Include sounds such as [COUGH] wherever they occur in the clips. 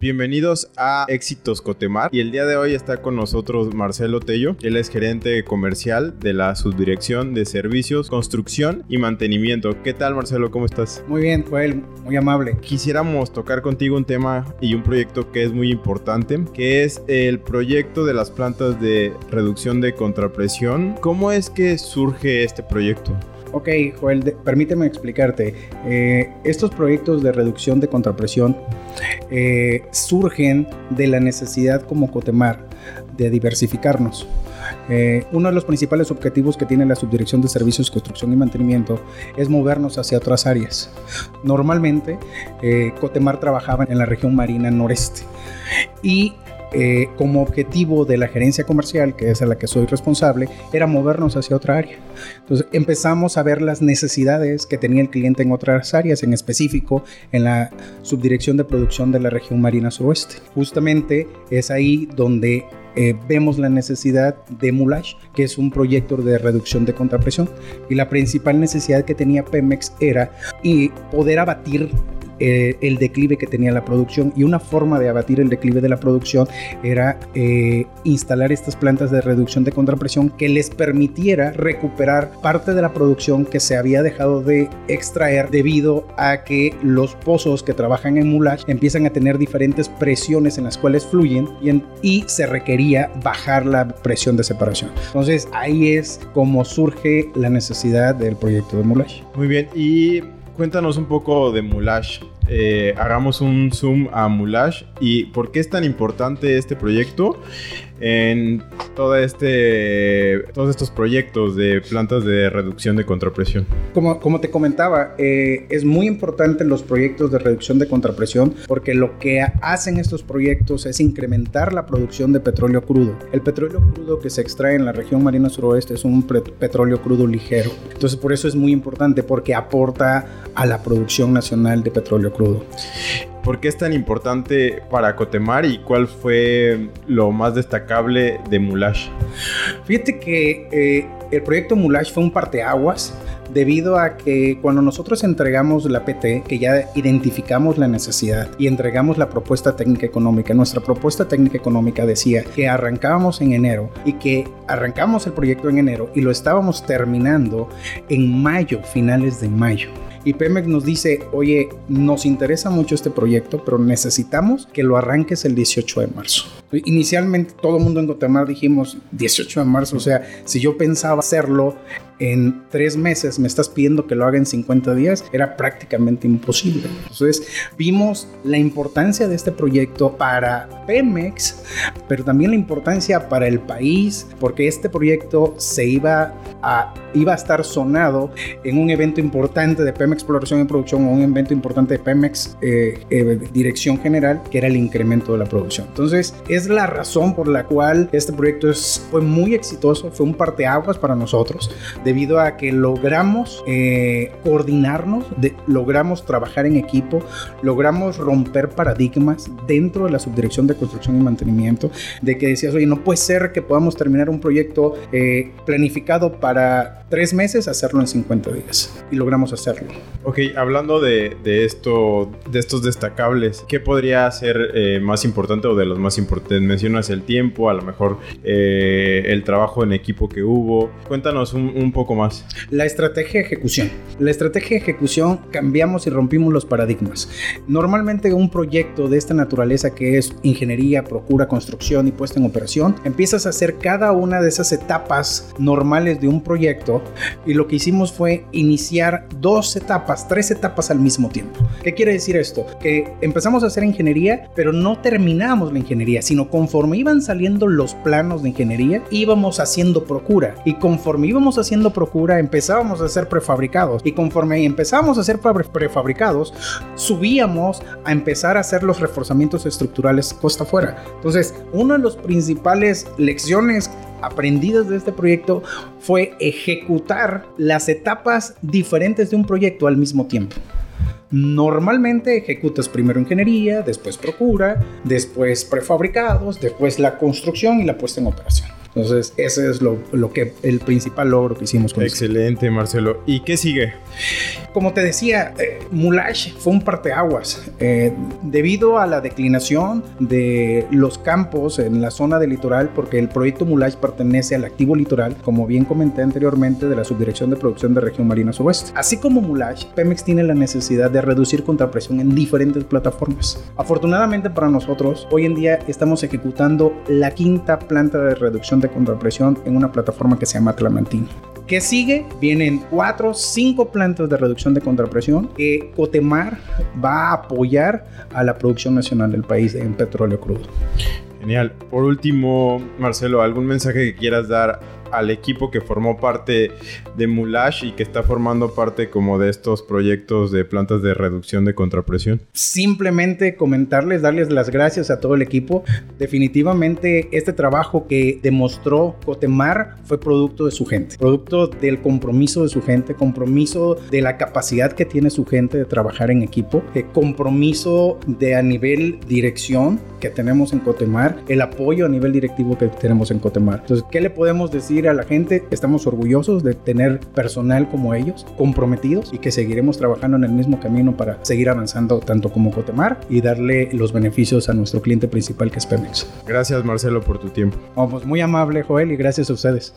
Bienvenidos a Éxitos Cotemar y el día de hoy está con nosotros Marcelo Tello, él es gerente comercial de la Subdirección de Servicios, Construcción y Mantenimiento. ¿Qué tal Marcelo? ¿Cómo estás? Muy bien, Joel, muy amable. Quisiéramos tocar contigo un tema y un proyecto que es muy importante, que es el proyecto de las plantas de reducción de contrapresión. ¿Cómo es que surge este proyecto? Ok, Joel, permíteme explicarte. Eh, estos proyectos de reducción de contrapresión eh, surgen de la necesidad como Cotemar de diversificarnos. Eh, uno de los principales objetivos que tiene la Subdirección de Servicios, Construcción y Mantenimiento es movernos hacia otras áreas. Normalmente, Cotemar trabajaba en la región marina noreste y eh, como objetivo de la gerencia comercial, que es a la que soy responsable, era movernos hacia otra área. Entonces empezamos a ver las necesidades que tenía el cliente en otras áreas, en específico en la subdirección de producción de la región marina suroeste. Justamente es ahí donde eh, vemos la necesidad de Moulage, que es un proyecto de reducción de contrapresión. Y la principal necesidad que tenía Pemex era y poder abatir eh, el declive que tenía la producción y una forma de abatir el declive de la producción era eh, instalar estas plantas de reducción de contrapresión que les permitiera recuperar parte de la producción que se había dejado de extraer debido a que los pozos que trabajan en mulach empiezan a tener diferentes presiones en las cuales fluyen y, se requería bajar la presión de separación. Entonces ahí es como surge la necesidad del proyecto de mulach. Muy bien, y cuéntanos un poco de Moulage. Eh, hagamos un zoom a Moulage y por qué es tan importante este proyecto en este, todos estos proyectos de plantas de reducción de contrapresión. Como, como te comentaba, eh, es muy importante los proyectos de reducción de contrapresión porque lo que hacen estos proyectos es incrementar la producción de petróleo crudo. El petróleo crudo que se extrae en la región marina suroeste es un petróleo crudo ligero. Entonces por eso es muy importante porque aporta a la producción nacional de petróleo crudo. ¿Por qué es tan importante para Cotemar y cuál fue lo más destacable de Moulage? Fíjate que eh, el proyecto Moulage fue un parteaguas debido a que cuando nosotros entregamos la PT, que ya identificamos la necesidad y entregamos la propuesta técnica económica, nuestra propuesta técnica económica decía que arrancábamos en enero y que arrancamos el proyecto en enero y lo estábamos terminando en mayo, finales de mayo. Y Pemex nos dice, oye, nos interesa mucho este proyecto, pero necesitamos que lo arranques el 18 de marzo. Inicialmente todo el mundo en Guatemala dijimos 18 de marzo, o sea, si yo pensaba hacerlo en tres meses, me estás pidiendo que lo haga en 50 días, era prácticamente imposible. Entonces vimos la importancia de este proyecto para Pemex, pero también la importancia para el país, porque este proyecto se iba a, iba a estar sonado en un evento importante de Pemex Exploración y Producción o un evento importante de Pemex eh, eh, Dirección General, que era el incremento de la producción. Entonces, es la razón por la cual este proyecto es, fue muy exitoso, fue un parteaguas para nosotros debido a que logramos eh, coordinarnos, logramos trabajar en equipo, logramos romper paradigmas dentro de la subdirección de construcción y mantenimiento, de que decías, oye, no puede ser que podamos terminar un proyecto eh, planificado para tres meses, hacerlo en 50 días. Y logramos hacerlo. Ok, hablando de, esto, de estos destacables, ¿qué podría ser eh, más importante o de los más importantes? Mencionas el tiempo, a lo mejor el trabajo en equipo que hubo. Cuéntanos un, un poco más. La estrategia de ejecución. La estrategia de ejecución cambiamos y rompimos los paradigmas. Normalmente un proyecto de esta naturaleza que es ingeniería, procura, construcción y puesta en operación, empiezas a hacer cada una de esas etapas normales de un proyecto y lo que hicimos fue iniciar dos etapas, tres etapas al mismo tiempo. ¿Qué quiere decir esto? Que empezamos a hacer ingeniería, pero no terminamos la ingeniería, sino conforme iban saliendo los planos de ingeniería, íbamos haciendo procura y conforme íbamos haciendo procura, empezábamos a hacer prefabricados y conforme empezábamos a hacer prefabricados, subíamos a empezar a hacer los reforzamientos estructurales costa afuera. Entonces, una de las principales lecciones aprendidas de este proyecto fue ejecutar las etapas diferentes de un proyecto al mismo tiempo. Normalmente ejecutas primero ingeniería, después procura, después prefabricados, después la construcción y la puesta en operación. Entonces, ese es lo, que el principal logro que hicimos con Excelente, Marcelo. ¿Y qué sigue? Como te decía, eh, fue un parteaguas. Eh, debido a la declinación de los campos en la zona del litoral, porque el proyecto Mulash pertenece al activo litoral, como bien comenté anteriormente, de la Subdirección de Producción de Región Marina Suroeste. Así como Mulash, Pemex tiene la necesidad de reducir contrapresión en diferentes plataformas. Afortunadamente para nosotros, hoy en día estamos ejecutando la quinta planta de reducción de contrapresión en una plataforma que se llama Tlamantina. ¿Qué sigue? Vienen cuatro, cinco plantas de reducción de contrapresión que Cotemar va a apoyar a la producción nacional del país en petróleo crudo. Genial. Por último, Marcelo, ¿algún mensaje que quieras dar al equipo que formó parte de Mulash y que está formando parte como de estos proyectos de plantas de reducción de contrapresión? Simplemente comentarles, darles las gracias a todo el equipo. Definitivamente este trabajo que demostró Cotemar fue producto de su gente, producto del compromiso de su gente, compromiso de la capacidad que tiene su gente de trabajar en equipo, compromiso de a nivel dirección que tenemos en Cotemar, el apoyo a nivel directivo que tenemos en Cotemar. Entonces, ¿qué le podemos decir? A la gente, estamos orgullosos de tener personal como ellos, comprometidos y que seguiremos trabajando en el mismo camino para seguir avanzando tanto como Cotemar y darle los beneficios a nuestro cliente principal que es Pemex. Gracias Marcelo por tu tiempo. Vamos, muy amable Joel y gracias a ustedes.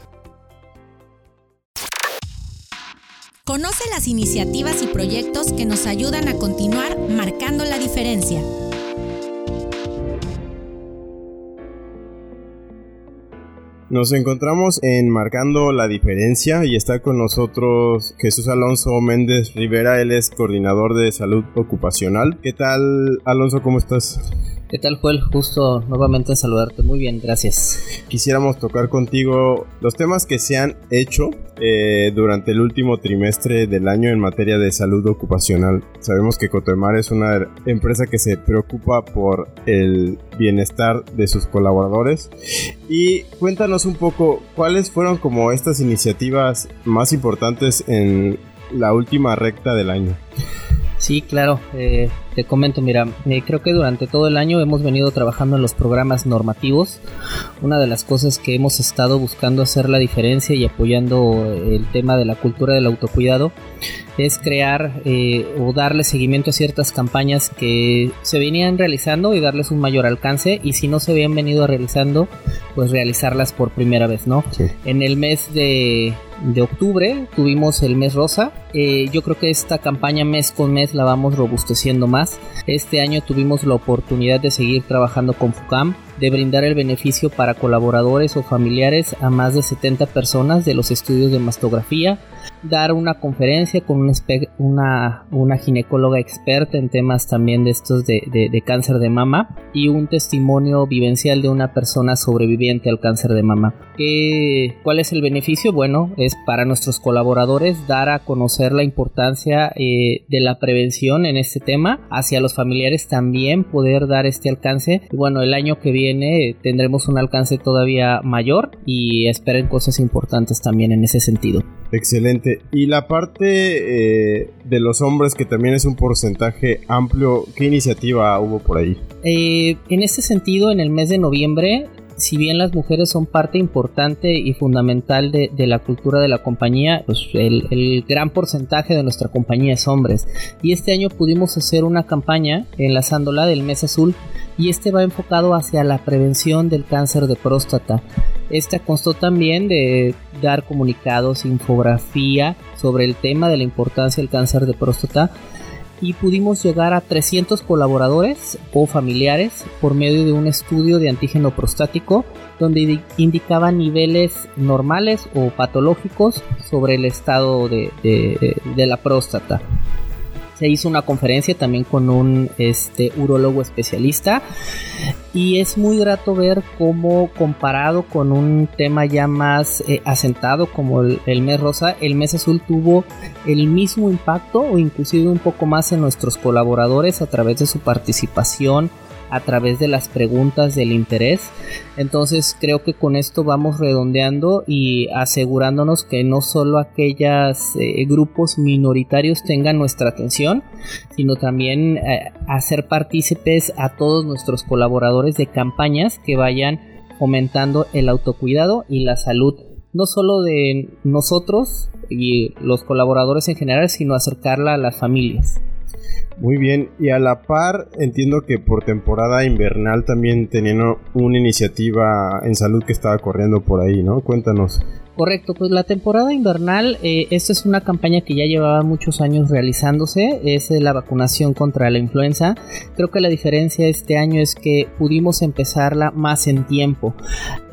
Conoce las iniciativas y proyectos que nos ayudan a continuar marcando la diferencia. Nos encontramos en Marcando la Diferencia y está con nosotros Jesús Alonso Méndez Rivera, él es coordinador de salud ocupacional. ¿Qué tal, Alonso? ¿Cómo estás? ¿Qué tal, Joel? Justo nuevamente saludarte. Muy bien, gracias. Quisiéramos tocar contigo los temas que se han hecho eh, durante el último trimestre del año en materia de salud ocupacional. Sabemos que Cotemar es una empresa que se preocupa por el bienestar de sus colaboradores. Y cuéntanos un poco cuáles fueron como estas iniciativas más importantes en la última recta del año. Sí, claro. Eh, te comento, mira, eh, creo que durante todo el año hemos venido trabajando en los programas normativos. Una de las cosas que hemos estado buscando hacer la diferencia y apoyando el tema de la cultura del autocuidado es crear eh, o darle seguimiento a ciertas campañas que se venían realizando y darles un mayor alcance y si no se habían venido realizando, pues realizarlas por primera vez, ¿no? En el mes de, octubre tuvimos el mes rosa. Eh, yo creo que esta campaña mes con mes la vamos robusteciendo más este año tuvimos la oportunidad de seguir trabajando con FUCAM, de brindar el beneficio para colaboradores o familiares a más de 70 personas de los estudios de mastografía, dar una conferencia con una, una, ginecóloga experta en temas también de estos de, de, cáncer de mama y un testimonio vivencial de una persona sobreviviente al cáncer de mama. ¿Qué, ¿Cuál es el beneficio? Bueno, es para nuestros colaboradores dar a conocer la importancia eh, de la prevención en este tema, hacia los familiares también poder dar este alcance. Y bueno, el año que viene tendremos un alcance todavía mayor y esperen cosas importantes también en ese sentido. Excelente. Y la parte eh, de los hombres, que también es un porcentaje amplio, ¿qué iniciativa hubo por ahí? Eh, en este sentido, en el mes de noviembre, si bien las mujeres son parte importante y fundamental de, la cultura de la compañía, pues el, el, gran porcentaje de nuestra compañía es hombres. Y este año pudimos hacer una campaña enlazándola del mes azul y este va enfocado hacia la prevención del cáncer de próstata. Esta constó también de dar comunicados, infografía sobre el tema de la importancia del cáncer de próstata y pudimos llegar a 300 colaboradores o familiares por medio de un estudio de antígeno prostático donde indicaba niveles normales o patológicos sobre el estado de, de la próstata. Se hizo una conferencia también con un este, urólogo especialista y es muy grato ver cómo comparado con un tema ya más eh, asentado como el, mes rosa, el mes azul tuvo el mismo impacto o inclusive un poco más en nuestros colaboradores a través de su participación a través de las preguntas del interés. Entonces creo que con esto vamos redondeando y asegurándonos que no solo aquellos eh, grupos minoritarios tengan nuestra atención, sino también eh, hacer partícipes a todos nuestros colaboradores de campañas que vayan fomentando el autocuidado y la salud no solo de nosotros y los colaboradores en general, sino acercarla a las familias. Muy bien, y a la par entiendo que por temporada invernal también tenían una iniciativa en salud que estaba corriendo por ahí, ¿no? Cuéntanos. Correcto, pues la temporada invernal, eh, esta es una campaña que ya llevaba muchos años realizándose, es la vacunación contra la influenza. Creo que la diferencia este año es que pudimos empezarla más en tiempo.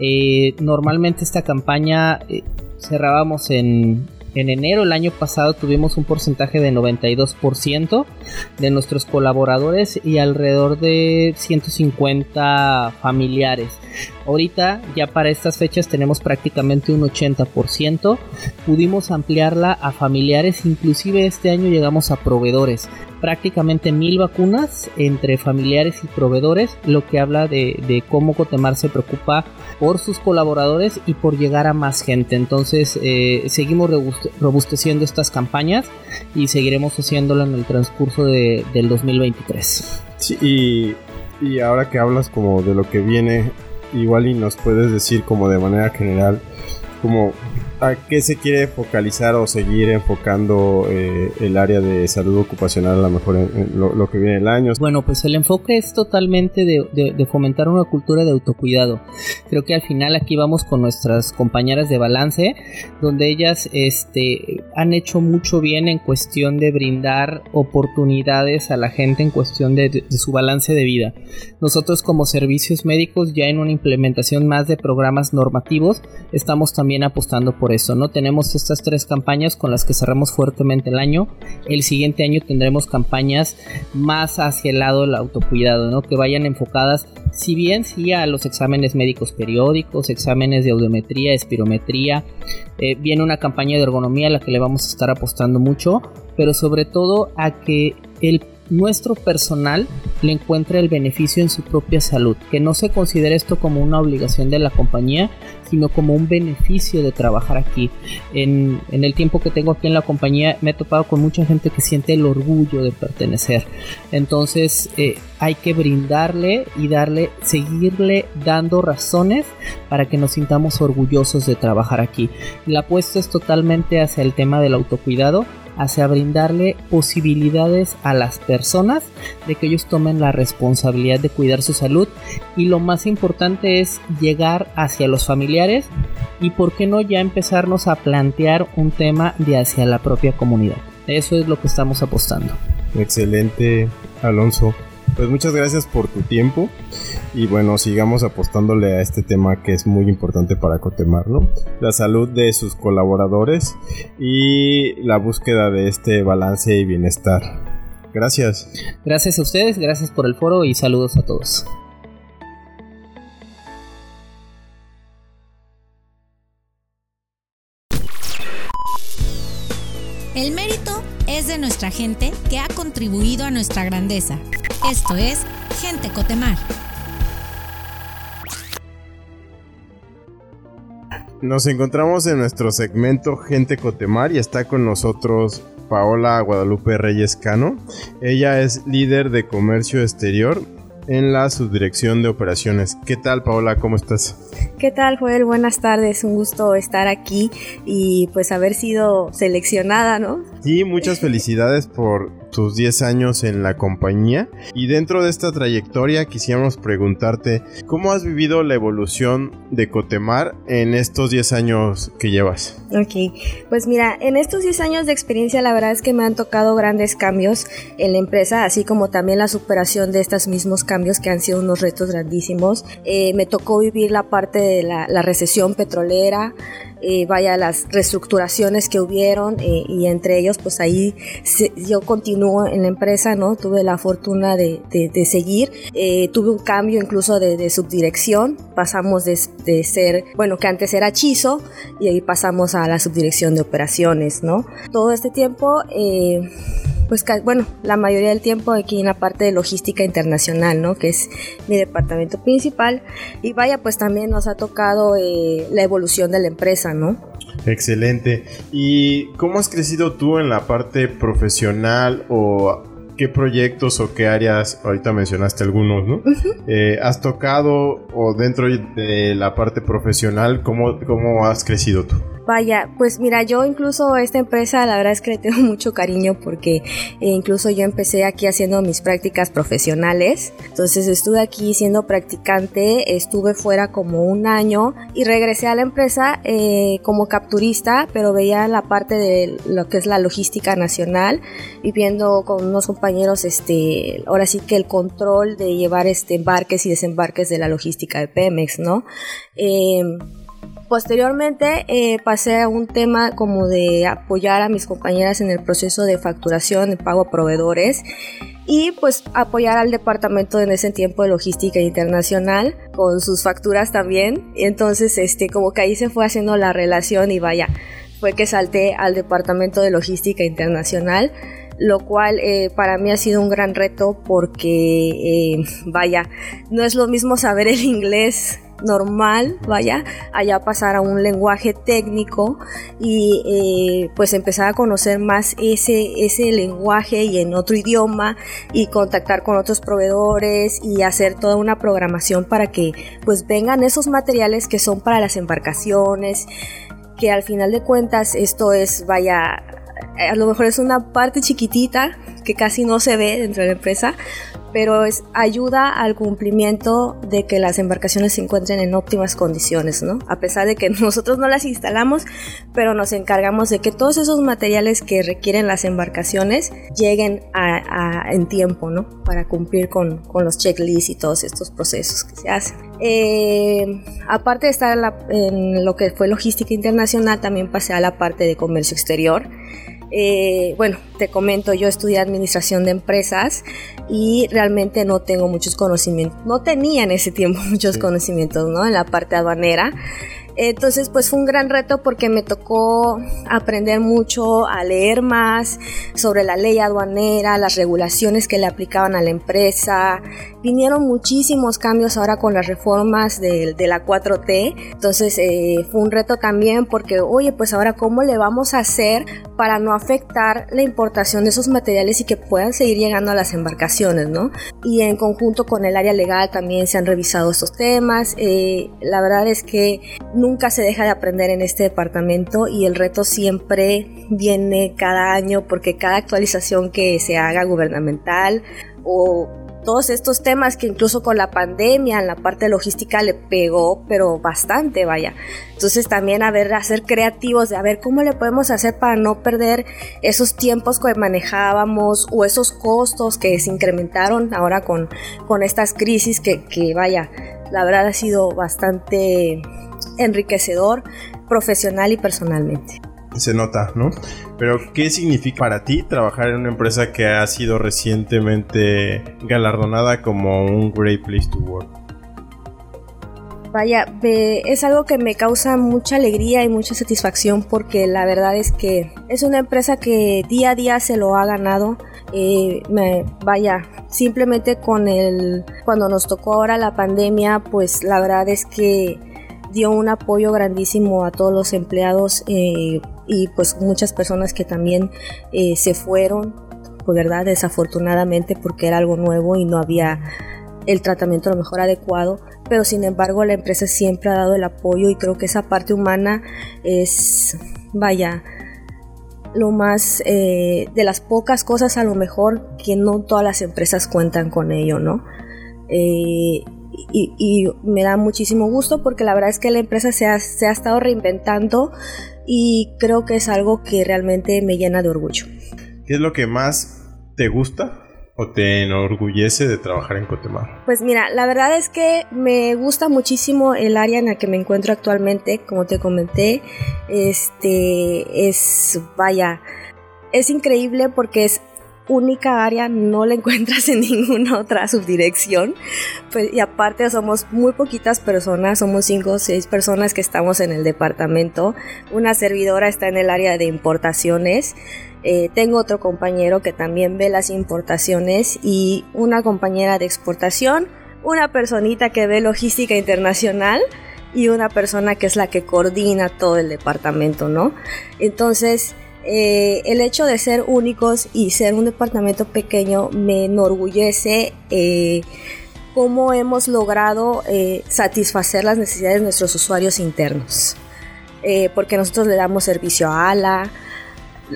Eh, normalmente esta campaña eh, cerrábamos en en enero el año pasado tuvimos un porcentaje de 92% de nuestros colaboradores y alrededor de 150 familiares. Ahorita ya para estas fechas tenemos prácticamente un 80%. Pudimos ampliarla a familiares, inclusive este año llegamos a proveedores prácticamente mil vacunas entre familiares y proveedores, lo que habla de, cómo Cotemar se preocupa por sus colaboradores y por llegar a más gente. Entonces eh, seguimos robusteciendo estas campañas y seguiremos haciéndolo en el transcurso de, del 2023. Sí, y, y ahora que hablas como de lo que viene, igual y nos puedes decir como de manera general, como ¿A qué se quiere focalizar o seguir enfocando eh, el área de salud ocupacional a lo mejor en, lo, que viene el año? Bueno, pues el enfoque es totalmente de, fomentar una cultura de autocuidado. Creo que al final aquí vamos con nuestras compañeras de balance, donde ellas este, han hecho mucho bien en cuestión de brindar oportunidades a la gente en cuestión de, de su balance de vida. Nosotros como servicios médicos ya en una implementación más de programas normativos estamos apostando por eso, ¿no? Tenemos estas tres campañas con las que cerramos fuertemente el año. El siguiente año tendremos campañas más hacia el lado del autocuidado, ¿no? Que vayan enfocadas, si bien sí a los exámenes médicos periódicos, exámenes de audiometría, espirometría, eh, viene una campaña de ergonomía a la que le vamos a estar apostando mucho, pero sobre todo a que el nuestro personal le encuentre el beneficio en su propia salud, que no se considere esto como una obligación de la compañía, sino como un beneficio de trabajar aquí. En, el tiempo que tengo aquí en la compañía me he topado con mucha gente que siente el orgullo de pertenecer. Entonces eh, hay que brindarle y darle, seguirle dando razones para que nos sintamos orgullosos de trabajar aquí. La apuesta es totalmente hacia el tema del autocuidado hacia brindarle posibilidades a las personas de que ellos tomen la responsabilidad de cuidar su salud y lo más importante es llegar hacia los familiares y por qué no ya empezarnos a plantear un tema de hacia la propia comunidad. Eso es lo que estamos apostando. Excelente, Alonso. Pues muchas gracias por tu tiempo y bueno, sigamos apostándole a este tema que es muy importante para Cotemar, ¿no? La salud de sus colaboradores y la búsqueda de este balance y bienestar. Gracias. Gracias a ustedes, gracias por el foro y saludos a todos. El mérito es de nuestra gente que ha contribuido a nuestra grandeza. Esto es Gente Cotemar. Nos encontramos en nuestro segmento Gente Cotemar y está con nosotros Paola Guadalupe Reyes Cano. Ella es líder de comercio exterior en la subdirección de operaciones. ¿Qué tal Paola? ¿Cómo estás? ¿Qué tal Joel? Buenas tardes, un gusto estar aquí y pues haber sido seleccionada, ¿no? Sí, muchas felicidades por tus 10 años en la compañía y dentro de esta trayectoria quisiéramos preguntarte cómo has vivido la evolución de Cotemar en estos 10 años que llevas. Ok, pues mira, en estos 10 años de experiencia la verdad es que me han tocado grandes cambios en la empresa, así como también la superación de estos mismos cambios que han sido unos retos grandísimos. Eh, me tocó vivir la parte de la recesión petrolera, eh, vaya las reestructuraciones que hubieron eh, y entre ellos pues ahí yo continúo en la empresa, ¿no? Tuve la fortuna de, de, seguir, eh, tuve un cambio incluso de, de subdirección, pasamos de, de, ser, bueno, que antes era Chizo y ahí pasamos a la subdirección de operaciones, ¿no? Todo este tiempo pues bueno, la mayoría del tiempo aquí en la parte de logística internacional, ¿no? Que es mi departamento principal. Y vaya, pues también nos ha tocado eh, la evolución de la empresa, ¿no? Excelente. ¿Y cómo has crecido tú en la parte profesional o qué proyectos o qué áreas, ahorita mencionaste algunos, ¿no? Eh, ¿Has tocado o dentro de la parte profesional, cómo, cómo has crecido tú? Vaya, pues mira, yo incluso esta empresa la verdad es que le tengo [LAUGHS] mucho cariño porque eh, incluso yo empecé aquí haciendo mis prácticas profesionales. Entonces estuve aquí siendo practicante, estuve fuera como un año y regresé a la empresa eh, como capturista, pero veía la parte de lo que es la logística nacional y viendo con unos compañeros, este, ahora sí que el control de llevar este embarques y desembarques de la logística de Pemex, ¿no? Eh, Posteriormente eh, pasé a un tema como de apoyar a mis compañeras en el proceso de facturación, de pago a proveedores y pues apoyar al departamento en ese tiempo de logística internacional con sus facturas también. Entonces este como que ahí se fue haciendo la relación y vaya, fue que salté al departamento de logística internacional lo cual eh, para mí ha sido un gran reto porque, eh, vaya, no es lo mismo saber el inglés normal, vaya, allá pasar a un lenguaje técnico y eh, pues empezar a conocer más ese, ese lenguaje y en otro idioma y contactar con otros proveedores y hacer toda una programación para que pues vengan esos materiales que son para las embarcaciones, que al final de cuentas esto es, vaya, a lo mejor es una parte chiquitita que casi no se ve dentro de la empresa, pero es, ayuda al cumplimiento de que las embarcaciones se encuentren en óptimas condiciones, ¿no? A pesar de que [LAUGHS] nosotros no las instalamos, pero nos encargamos de que todos esos materiales que requieren las embarcaciones lleguen a, en tiempo, ¿no? Para cumplir con, con, los checklists y todos estos procesos que se hacen. Eh, aparte de estar en lo que fue logística internacional, también pasé a la parte de comercio exterior. Eh, bueno, te comento, yo estudié administración de empresas y realmente no tengo muchos conocimientos, no tenía en ese tiempo [LAUGHS] muchos conocimientos, ¿no? En la parte aduanera. Entonces, pues fue un gran reto porque me tocó aprender mucho, a leer más sobre la ley aduanera, las regulaciones que le aplicaban a la empresa. Vinieron muchísimos cambios ahora con las reformas de, la 4T. Entonces, eh, fue un reto también porque, oye, pues ahora, ¿cómo le vamos a hacer para no afectar la importación de esos materiales y que puedan seguir llegando a las embarcaciones, ¿no? Y en conjunto con el área legal también se han revisado estos temas. Eh, la verdad es que nunca se deja de aprender en este departamento y el reto siempre viene cada año porque cada actualización que se haga gubernamental o todos estos temas que incluso con la pandemia en la parte logística le pegó, pero bastante, vaya. Entonces también a ver, a ser creativos de a ver cómo le podemos hacer para no perder esos tiempos que manejábamos o esos costos que se incrementaron ahora con, con estas crisis que, que vaya, la verdad ha sido bastante enriquecedor profesional y personalmente. Se nota, ¿no? Pero, ¿qué significa para ti trabajar en una empresa que ha sido recientemente galardonada como un Great Place to Work? Vaya, es algo que me causa mucha alegría y mucha satisfacción porque la verdad es que es una empresa que día a día se lo ha ganado. Eh, me, vaya, simplemente con el cuando nos tocó ahora la pandemia, pues la verdad es que dio un apoyo grandísimo a todos los empleados eh, y pues muchas personas que también eh, se fueron, pues verdad, desafortunadamente porque era algo nuevo y no había el tratamiento a lo mejor adecuado, pero sin embargo la empresa siempre ha dado el apoyo y creo que esa parte humana es, vaya, lo más eh, de las pocas cosas a lo mejor que no todas las empresas cuentan con ello, ¿no? Y, me da muchísimo gusto porque la verdad es que la empresa se ha, estado reinventando y creo que es algo que realmente me llena de orgullo. ¿Qué es lo que más te gusta o te enorgullece de trabajar en Cotemar? Pues mira, la verdad es que me gusta muchísimo el área en la que me encuentro actualmente, como te comenté, este es vaya, es increíble porque es única área, no la [LAUGHS] encuentras en ninguna otra subdirección. Pues, y aparte somos muy poquitas personas, somos cinco o seis personas que estamos en el departamento. Una servidora está en el área de importaciones Eh, tengo otro compañero que también ve las importaciones y una compañera de exportación, una personita que ve logística internacional y una persona que es la que coordina todo el departamento, ¿no? Entonces, eh, el hecho de ser únicos y ser un departamento pequeño me enorgullece eh, cómo hemos logrado eh, satisfacer las necesidades de nuestros usuarios internos. porque nosotros le damos servicio a ALA,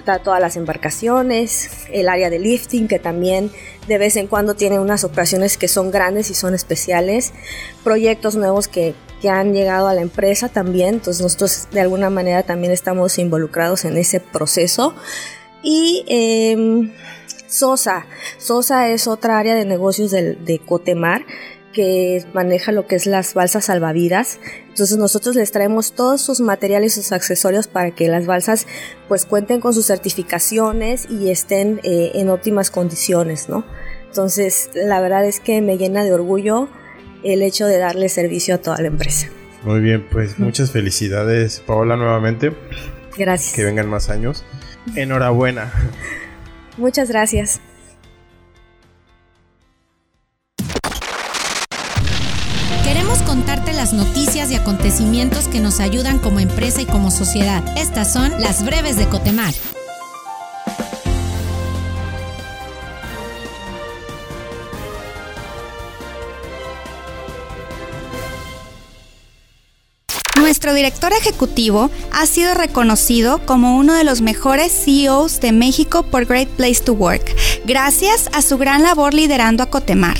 a todas las embarcaciones, el área de lifting que también de vez en cuando tiene unas operaciones que son grandes y son especiales, proyectos nuevos que, que han llegado a la empresa también, entonces nosotros de alguna manera también estamos involucrados en ese proceso. Y em, Sosa, Sosa es otra área de negocios de, de Cotemar que maneja lo que es las balsas salvavidas. Entonces nosotros les traemos todos sus materiales sus accesorios para que las balsas pues cuenten con sus certificaciones y estén eh, en óptimas condiciones, ¿no? Entonces la verdad es que me llena de orgullo el hecho de darle servicio a toda la empresa. Muy bien, pues muchas felicidades Paola nuevamente. Gracias. Que vengan más años. Enhorabuena. Muchas gracias. Queremos contarte las noticias y acontecimientos que nos ayudan como empresa y como sociedad. Estas son las breves de Cotemar. Nuestro director ejecutivo ha sido reconocido como uno de los mejores CEOs de México por Great Place to Work, gracias a su gran labor liderando a Cotemar.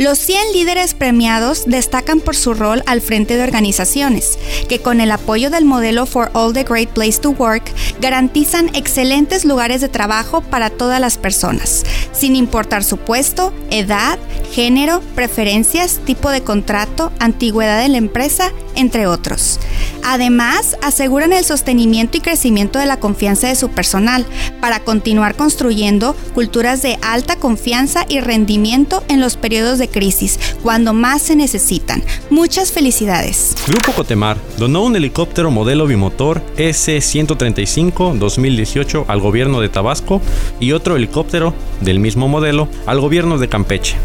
Los 100 líderes premiados destacan por su rol al frente de organizaciones, que con el apoyo del modelo For All the Great Place to Work garantizan excelentes lugares de trabajo para todas las personas, sin importar su puesto, edad, género, preferencias, tipo de contrato, antigüedad de la empresa, entre otros. Además, aseguran el sostenimiento y crecimiento de la confianza de su personal para continuar construyendo culturas de alta confianza y rendimiento en los periodos de crisis, cuando más se necesitan. Muchas felicidades. Grupo Cotemar donó un helicóptero modelo bimotor S-135 2018 al gobierno de Tabasco y otro helicóptero del mismo modelo al gobierno de Campeche.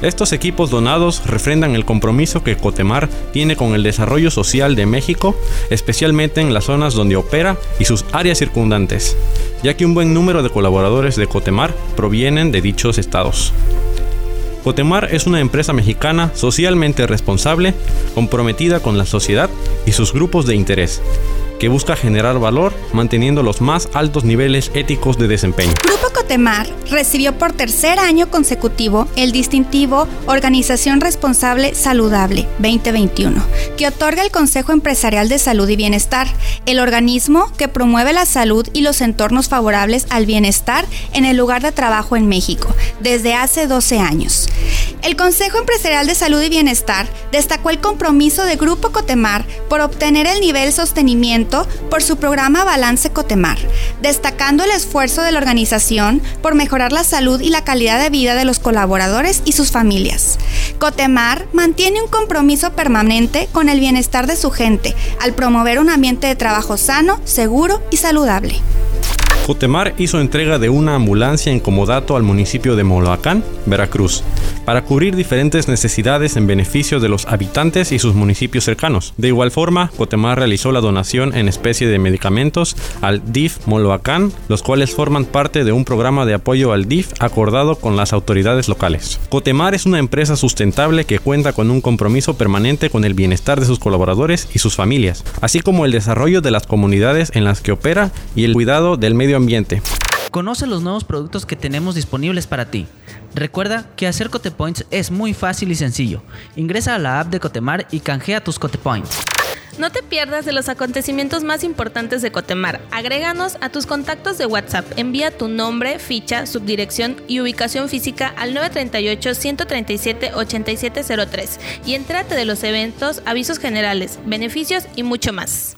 Estos equipos donados refrendan el compromiso que Cotemar tiene con el desarrollo social de México, especialmente en las zonas donde opera y sus áreas circundantes, ya que un buen número de colaboradores de Cotemar provienen de dichos estados. Cotemar es una empresa mexicana socialmente responsable, comprometida con la sociedad y sus grupos de interés, que busca generar valor manteniendo los más altos niveles éticos de desempeño. Grupo Cotemar recibió por tercer año consecutivo el distintivo Organización Responsable Saludable 2021, que otorga el Consejo Empresarial de Salud y Bienestar, el organismo que promueve la salud y los entornos favorables al bienestar en el lugar de trabajo en México, desde hace 12 años. El Consejo Empresarial de Salud y Bienestar destacó el compromiso de Grupo Cotemar por obtener el nivel sostenimiento por su programa Balance Cotemar, destacando el esfuerzo de la organización por mejorar la salud y la calidad de vida de los colaboradores y sus familias. Cotemar mantiene un compromiso permanente con el bienestar de su gente al promover un ambiente de trabajo sano, seguro y saludable. Cotemar hizo entrega de una ambulancia en comodato al municipio de Moloacán, Veracruz, para cubrir diferentes necesidades en beneficio de los habitantes y sus municipios cercanos. De igual forma, Cotemar realizó la donación en especie de medicamentos al DIF Moloacán, los cuales forman parte de un programa de apoyo al DIF acordado con las autoridades locales. Cotemar es una empresa sustentable que cuenta con un compromiso permanente con el bienestar de sus colaboradores y sus familias, así como el desarrollo de las comunidades en las que opera y el cuidado del medio ambiente. Conoce los nuevos productos que tenemos disponibles para ti. Recuerda que hacer Cotepoints es muy fácil y sencillo. Ingresa a la app de Cotemar y canjea tus Cotepoints. No te pierdas de los acontecimientos más importantes de Cotemar. Agréganos a tus contactos de WhatsApp. Envía tu nombre, ficha, subdirección y ubicación física al 938-137-8703 y entrate de los eventos, avisos generales, beneficios y mucho más.